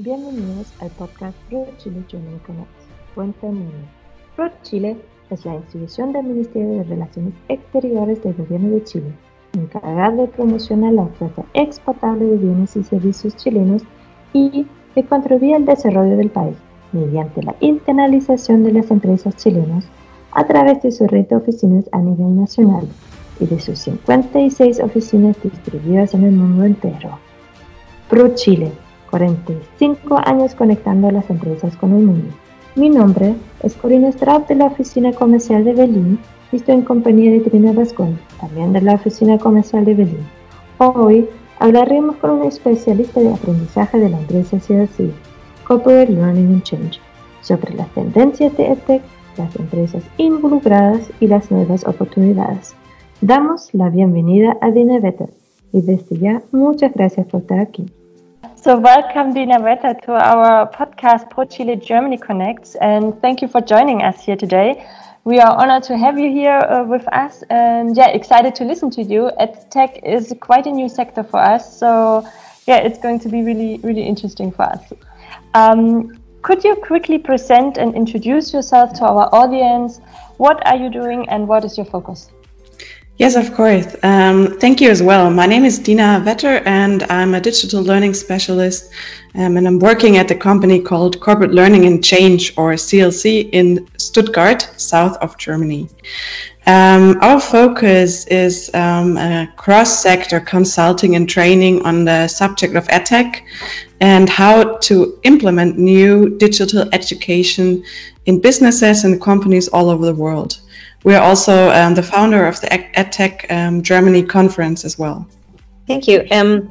Bienvenidos al podcast Pro Chile Germany Connect, Cuenta en. Pro Chile es la institución del Ministerio de Relaciones Exteriores del Gobierno de Chile, encargada de promocionar la oferta exportable de bienes y servicios chilenos y de contribuir al desarrollo del país mediante la internalización de las empresas chilenas a través de su red de oficinas a nivel nacional y de sus 56 oficinas distribuidas en el mundo entero. Pro Chile, 45 años conectando a las empresas con el mundo. Mi nombre es Corina Straub de la Oficina Comercial de Berlín y estoy en compañía de Trina Vascón, también de la Oficina Comercial de Berlín. Hoy hablaremos con un especialista de aprendizaje de la empresa CLC, Corporate Learning and Change, sobre las tendencias de EdTech, las empresas involucradas y las nuevas oportunidades. Damos la bienvenida a Dina Vetter y desde ya muchas gracias por estar aquí. So, welcome, Dina Vetter, to our podcast Pro Chile Germany Connects, and thank you for joining us here today. We are honored to have you here uh, with us, and yeah, excited to listen to you. EdTech is quite a new sector for us, so yeah, it's going to be really, really interesting for us. Um, could you quickly present and introduce yourself to our audience? What are you doing, and what is your focus? Yes, of course. Um, thank you as well. My name is Dina Vetter, and I'm a digital learning specialist. Um, and I'm working at a company called Corporate Learning and Change, or CLC, in Stuttgart, south of Germany. Um, our focus is um, cross sector consulting and training on the subject of EdTech and how to implement new digital education in businesses and companies all over the world. We are also um, the founder of the EdTech um, Germany conference as well. Thank you. Um,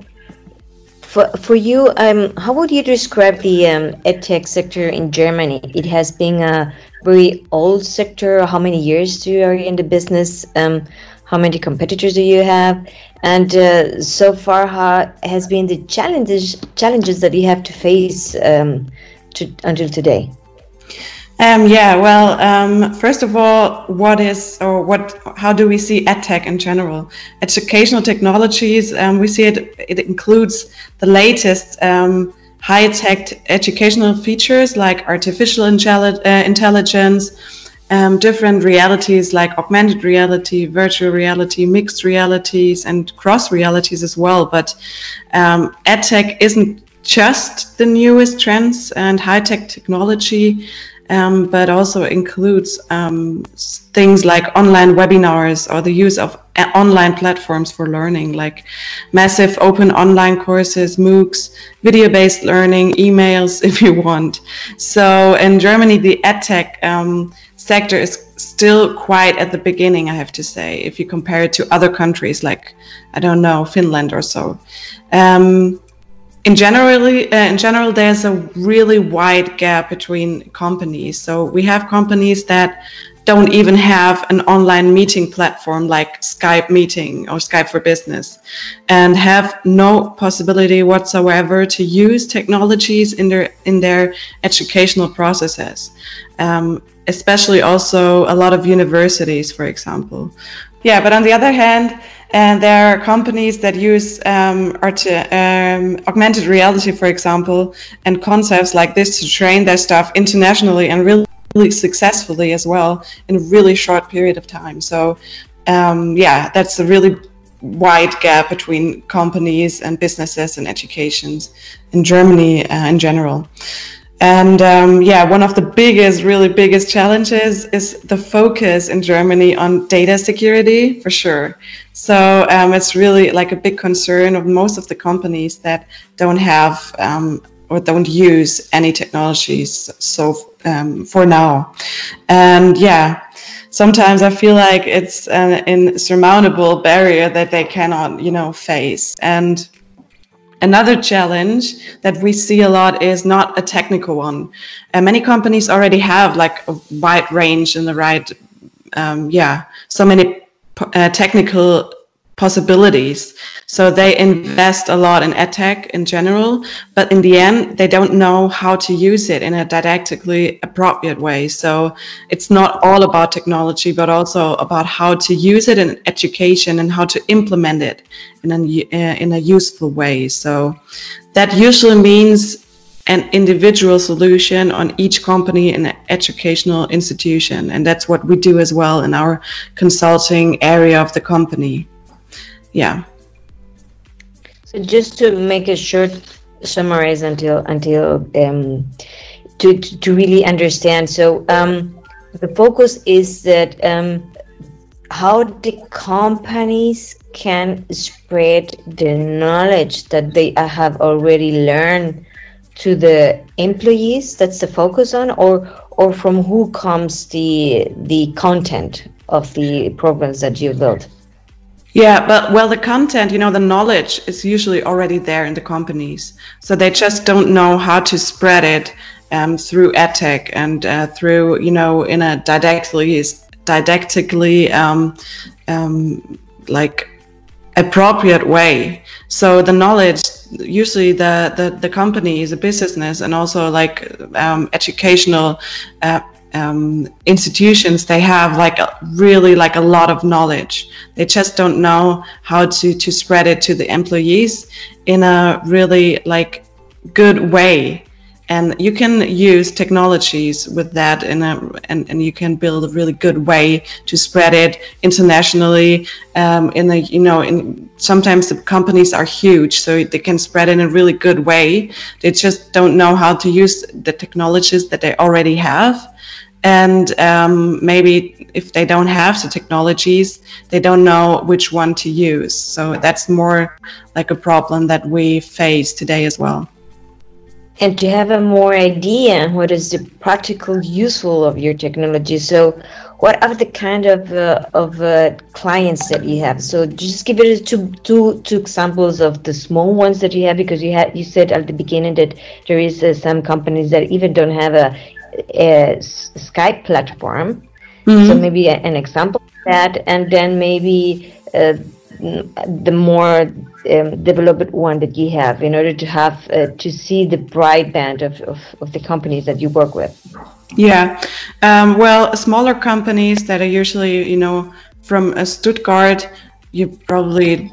for, for you, um, how would you describe the EdTech sector in Germany? It has been a very old sector. How many years do you are in the business? Um, how many competitors do you have? And uh, so far, how has been the challenges challenges that you have to face um, to, until today? Um, yeah, well, um, first of all, what is or what? How do we see edtech in general? Educational technologies. Um, we see it. It includes the latest um, high-tech educational features like artificial uh, intelligence, um, different realities like augmented reality, virtual reality, mixed realities, and cross realities as well. But um, edtech isn't just the newest trends and high-tech technology um, but also includes um, things like online webinars or the use of online platforms for learning, like massive open online courses, MOOCs, video based learning, emails, if you want. So in Germany, the edtech um, sector is still quite at the beginning, I have to say, if you compare it to other countries like, I don't know, Finland or so. Um, in generally uh, in general there's a really wide gap between companies. So we have companies that don't even have an online meeting platform like Skype meeting or Skype for business and have no possibility whatsoever to use technologies in their in their educational processes. Um, especially also a lot of universities for example. Yeah but on the other hand and there are companies that use um, um, augmented reality, for example, and concepts like this to train their staff internationally and really, really successfully as well in a really short period of time. So, um, yeah, that's a really wide gap between companies and businesses and educations in Germany uh, in general. And um, yeah, one of the biggest, really biggest challenges is the focus in Germany on data security for sure. So um, it's really like a big concern of most of the companies that don't have um, or don't use any technologies so um, for now. And yeah, sometimes I feel like it's an insurmountable barrier that they cannot, you know, face. And Another challenge that we see a lot is not a technical one. And many companies already have like a wide range and the right, um, yeah, so many uh, technical possibilities. So they invest a lot in edtech in general, but in the end, they don't know how to use it in a didactically appropriate way. So it's not all about technology, but also about how to use it in education and how to implement it in a, uh, in a useful way. So that usually means an individual solution on each company and educational institution. And that's what we do as well in our consulting area of the company. Yeah. So just to make a short summarize until until um, to, to really understand. So um, the focus is that um, how the companies can spread the knowledge that they have already learned to the employees that's the focus on or or from who comes the the content of the programs that you built yeah but well the content you know the knowledge is usually already there in the companies. So they just don't know how to spread it um, through edtech and uh, through you know in a didactically didactically um, um, like appropriate way. So the knowledge usually the the, the company is a business and also like um, educational uh, um, institutions they have like a, really like a lot of knowledge. They just don't know how to to spread it to the employees in a really like good way and you can use technologies with that in a, and, and you can build a really good way to spread it internationally um, in the you know in sometimes the companies are huge so they can spread in a really good way. They just don't know how to use the technologies that they already have. And um, maybe if they don't have the technologies they don't know which one to use. So that's more like a problem that we face today as well and to have a more idea what is the practical useful of your technology. So what are the kind of uh, of uh, clients that you have? So just give it two two two examples of the small ones that you have because you had you said at the beginning that there is uh, some companies that even don't have a, a skype platform. Mm-hmm. so maybe an example of that. And then maybe uh, the more um, developed one that you have in order to have uh, to see the broadband of, of, of, the companies that you work with. Yeah. Um, well smaller companies that are usually you know from a stuttgart you probably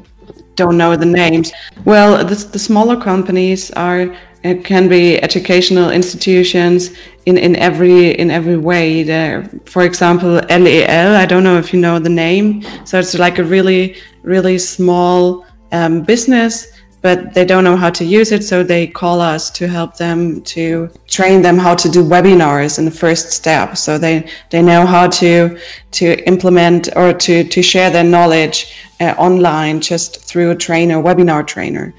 don't know the names. Well the, the smaller companies are it can be educational institutions in, in every in every way. There for example lel i don't know if you know the name. So it's like a really really small um, business but they don't know how to use it so they call us to help them to train them how to do webinars in the first step. So they they know how to to implement or to to share their knowledge uh, online just through a trainer webinar trainer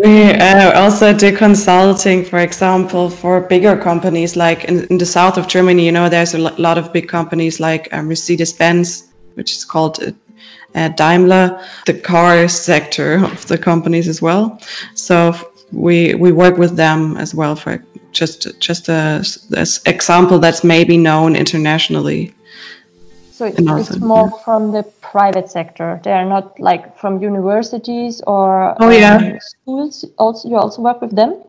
we uh, also do consulting, for example, for bigger companies like in, in, the south of Germany. You know, there's a lot of big companies like um, Mercedes Benz, which is called uh, uh, Daimler, the car sector of the companies as well. So we we work with them as well for just just a, example that's maybe known internationally. So it's, it's more yeah. from the private sector. They are not like from universities or oh, yeah. Um, schools. Also, you also work with them.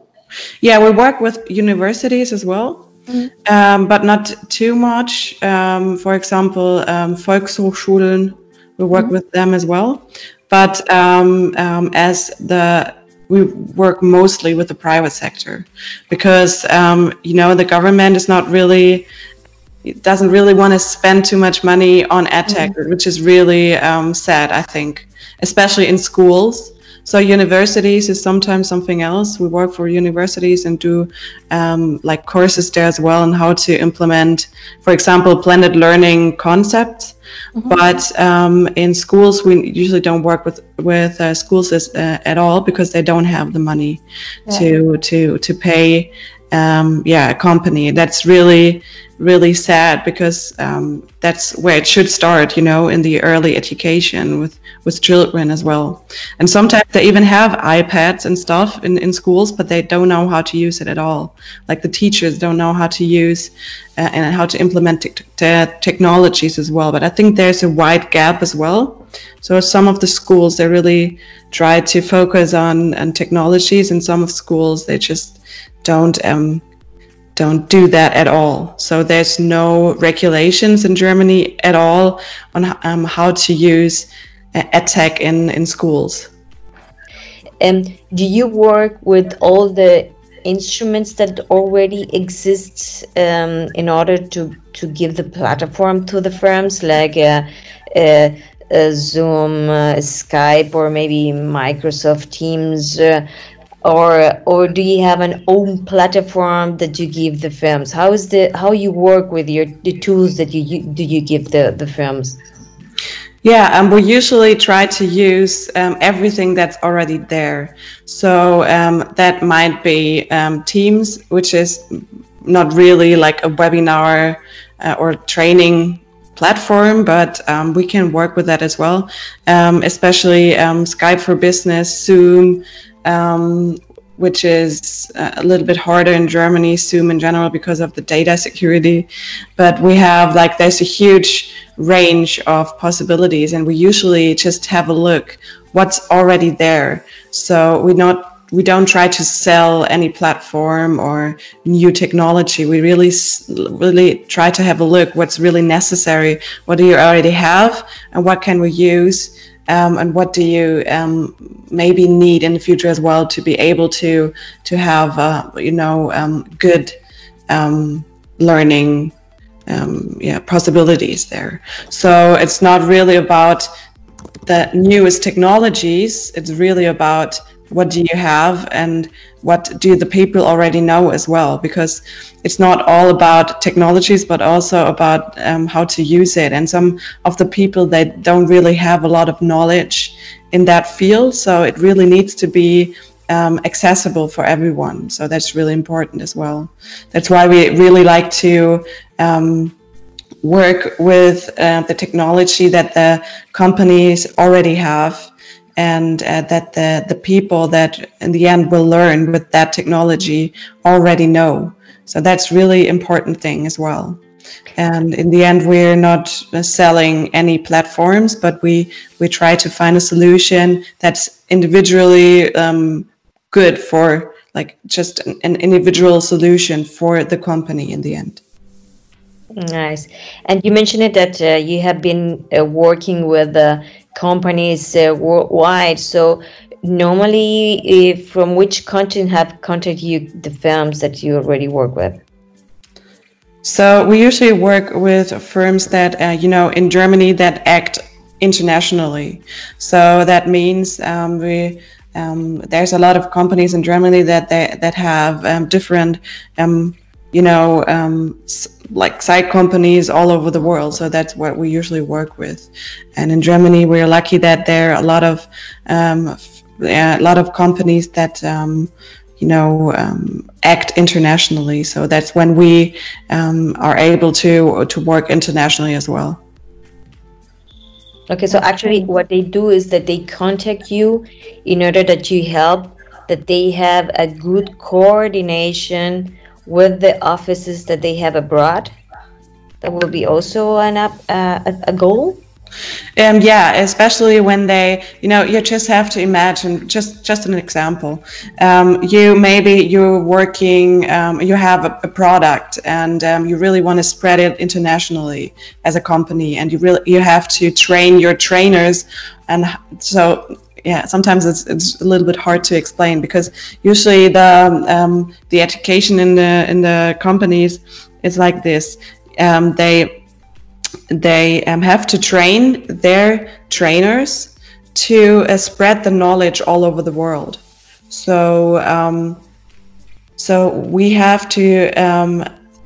Yeah, we work with universities as well, mm-hmm. um, but not too much. Um, for example, um, Volkshochschulen, we work mm-hmm. with them as well. But um, um, as the we work mostly with the private sector because um, you know the government is not really doesn't really want to spend too much money on edtech, mm-hmm. which is really um, sad, I think, especially in schools. So universities is sometimes something else. We work for universities and do um, like courses there as well on how to implement, for example, blended learning concepts. Mm-hmm. But um, in schools, we usually don't work with with uh, schools as, uh, at all because they don't have the money yeah. to to to pay um, yeah, a company. That's really, really sad because um, that's where it should start, you know, in the early education with, with children as well. And sometimes they even have iPads and stuff in, in schools, but they don't know how to use it at all. Like the teachers don't know how to use uh, and how to implement te- te- technologies as well. But I think there's a wide gap as well. So some of the schools, they really try to focus on, on technologies and some of schools, they just don't um, don't do that at all. So there's no regulations in Germany at all on um, how to use uh, edtech in in schools. Um, do you work with all the instruments that already exist um, in order to to give the platform to the firms, like uh, uh, uh Zoom, uh, Skype, or maybe Microsoft Teams? Or or do you have an own platform that you give the firms how is the how you work with your the tools that you, you do you give the the firms yeah, um, we usually try to use um, everything that's already there. So um, that might be um, Teams, which is not really like a webinar uh, or training platform, but um, we can work with that as well. Um, especially Skype for Business, Zoom, which is uh, a little bit harder in Germany, Zoom in general, because of the data security. But we have like, there's a huge range of possibilities, and we usually just have a look what's already there. So we not we don't try to sell any platform or new technology. We really, really try to have a look what's really necessary. What do you already have, and what can we use? Um, and what do you um, maybe need in the future as well to be able to to have uh, you know um, good um, learning um, yeah possibilities there. So it's not really about the newest technologies. It's really about what do you have and what do the people already know as well? Because it's not all about technologies but also about um, how to use it. And some of the people they don't really have a lot of knowledge in that field so it really needs to be um, accessible for everyone. So that's really important as well. That's why we really like to um, work with uh, the technology that the companies already have and uh, that the, the people that in the end will learn with that technology already know. So that's really important thing as well. And in the end, we're not selling any platforms, but we we try to find a solution that's individually um, good for like just an, an individual solution for the company in the end. Nice. And you mentioned it that uh, you have been uh, working with uh, companies uh, worldwide. So normally, from which country have contacted you the firms that you already work with? So we usually work with firms that uh, you know in Germany that act internationally. So that means um, we. Um, there's a lot of companies in Germany that they, that have um, different um, you know, um, like side companies all over the world. So that's what we usually work with. And in Germany, we're lucky that there are a lot of um, a lot of companies that um, you know um, act internationally. So that's when we um, are able to to work internationally as well. Okay, so actually, what they do is that they contact you in order that you help, that they have a good coordination with the offices that they have abroad? That will be also an up, uh, a goal. Um, yeah, especially when they, you know, you just have to imagine. Just, just an example. Um, you maybe you're working, um, you have a, a product, and um, you really want to spread it internationally as a company, and you really you have to train your trainers, and so yeah, sometimes it's it's a little bit hard to explain because usually the um, the education in the in the companies is like this. Um, they they um, have to train their trainers to uh, spread the knowledge all over the world. So um, so we have to um,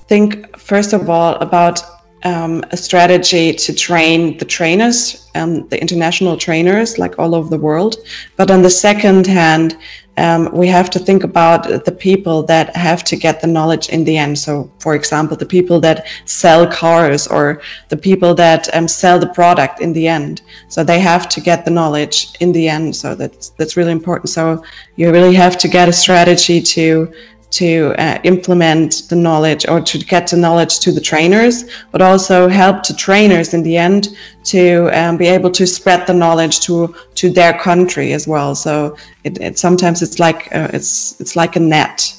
think first of all about um, a strategy to train the trainers, um, the international trainers, like all over the world. But on the second hand, um, we have to think about the people that have to get the knowledge in the end. So, for example, the people that sell cars or the people that um, sell the product in the end. So they have to get the knowledge in the end. So that's that's really important. So you really have to get a strategy to to uh, implement the knowledge or to get the knowledge to the trainers, but also help the trainers in the end to um, be able to spread the knowledge to to their country as well. So it, it sometimes it's like uh, it's it's like a net,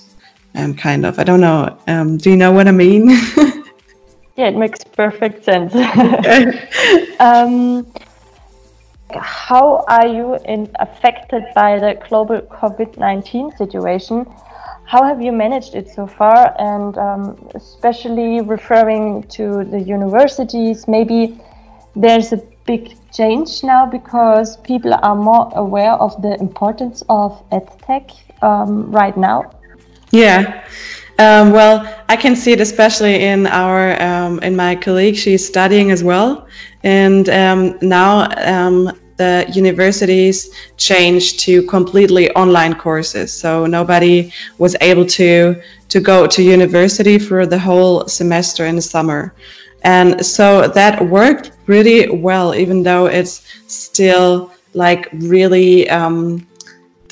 um, kind of. I don't know. Um, do you know what I mean? yeah, it makes perfect sense. um, how are you in, affected by the global COVID nineteen situation? How have you managed it so far? And um, especially referring to the universities, maybe there's a big change now because people are more aware of the importance of edtech um, right now. Yeah. Um, well, I can see it especially in our um, in my colleague. She's studying as well, and um, now um, the universities changed to completely online courses. So nobody was able to to go to university for the whole semester in the summer. And so that worked pretty well, even though it's still like really um,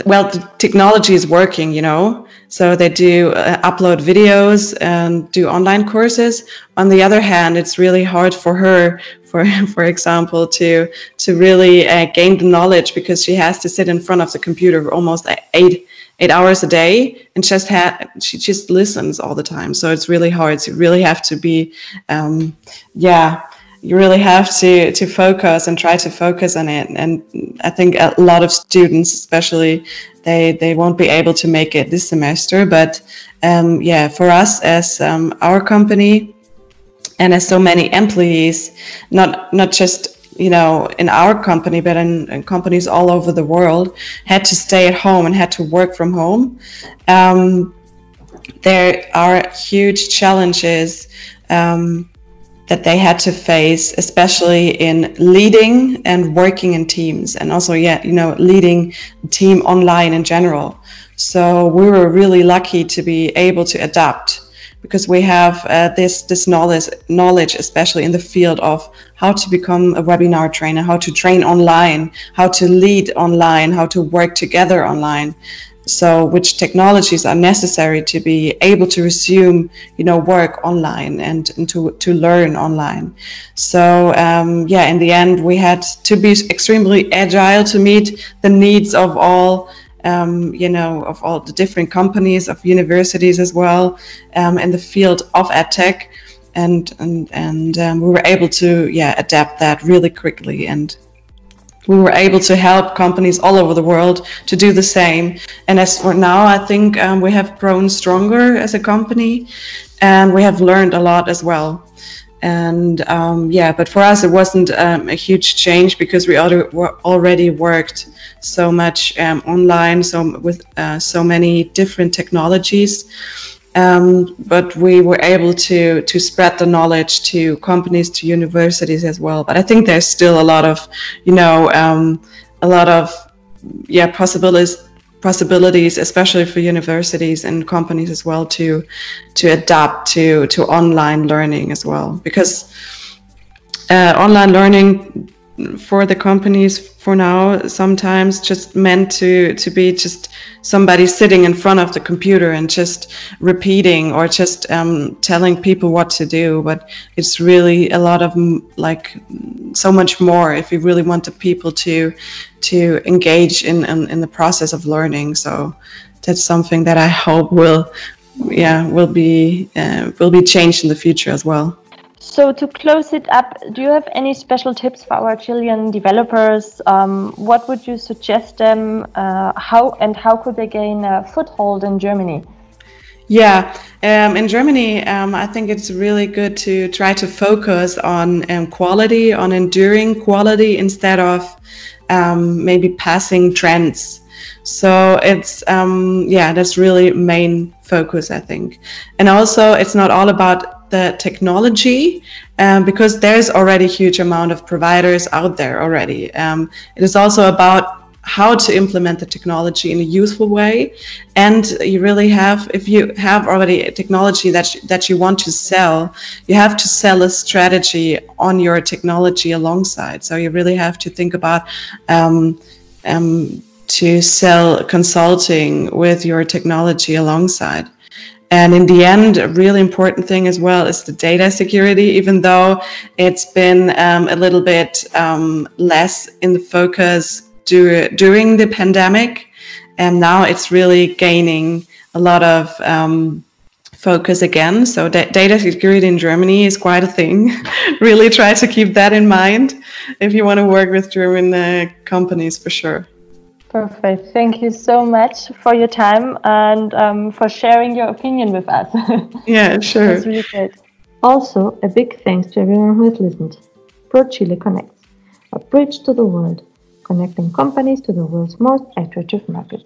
well, the technology is working, you know. So they do uh, upload videos and do online courses. On the other hand, it's really hard for her for for example to to really uh, gain the knowledge because she has to sit in front of the computer almost eight eight hours a day and just ha- she just listens all the time. So it's really hard. You really have to be um, yeah you really have to to focus and try to focus on it. And i think a lot of students especially they they won't be able to make it this semester. But um, yeah for us as um, our company and as so many employees, not not just you know in our company but in, in companies all over the world had to stay at home and had to work from home um, there are huge challenges um, that they had to face especially in leading and working in teams and also yeah you know leading team online in general. So we were really lucky to be able to adapt because we have uh, this this knowledge knowledge especially in the field of how to become a webinar trainer how to train online how to lead online how to work together online. So which technologies are necessary to be able to resume you know work online and, and to, to learn online. So um, yeah in the end we had to be extremely agile to meet the needs of all um, you know, of all the different companies, of universities as well, um, in the field of edtech, and and and um, we were able to yeah adapt that really quickly, and we were able to help companies all over the world to do the same. And as for now, I think um, we have grown stronger as a company, and we have learned a lot as well and um, yeah but for us it wasn't um, a huge change because we already worked so much um, online so with uh, so many different technologies. Um, but we were able to to spread the knowledge to companies to universities as well. But i think there's still a lot of you know um, a lot of yeah possibilities possibilities, especially for universities and companies as well, to to adapt to to online learning as well, because uh, online learning for the companies for now sometimes just meant to to be just somebody sitting in front of the computer and just repeating or just um, telling people what to do. But it's really a lot of like so much more if you really want the people to to engage in in, in the process of learning. So that's something that i hope will yeah will be uh, will be changed in the future as well so to close it up, do you have any special tips for our Chilean developers? Um, what would you suggest them? Uh, how and how could they gain a foothold in Germany? Yeah, um, in Germany, um, I think it's really good to try to focus on um, quality, on enduring quality instead of um, maybe passing trends. So it's um, yeah, that's really main focus, I think. And also, it's not all about the technology um, because there's already a huge amount of providers out there already. Um, it is also about how to implement the technology in a useful way. And you really have if you have already a technology that that you want to sell you have to sell a strategy on your technology alongside. So you really have to think about um, um, to sell consulting with your technology alongside and in the end, a really important thing as well is the data security, even though it's been um, a little bit um, less in the focus dur- during the pandemic. And now it's really gaining a lot of um, focus again. So da- data security in Germany is quite a thing. really try to keep that in mind if you want to work with German uh, companies for sure. Perfect. Thank you so much for your time and um, for sharing your opinion with us. yeah, sure. It's really great. Also, a big thanks to everyone who has listened. ProChile Connects, a bridge to the world, connecting companies to the world's most attractive markets.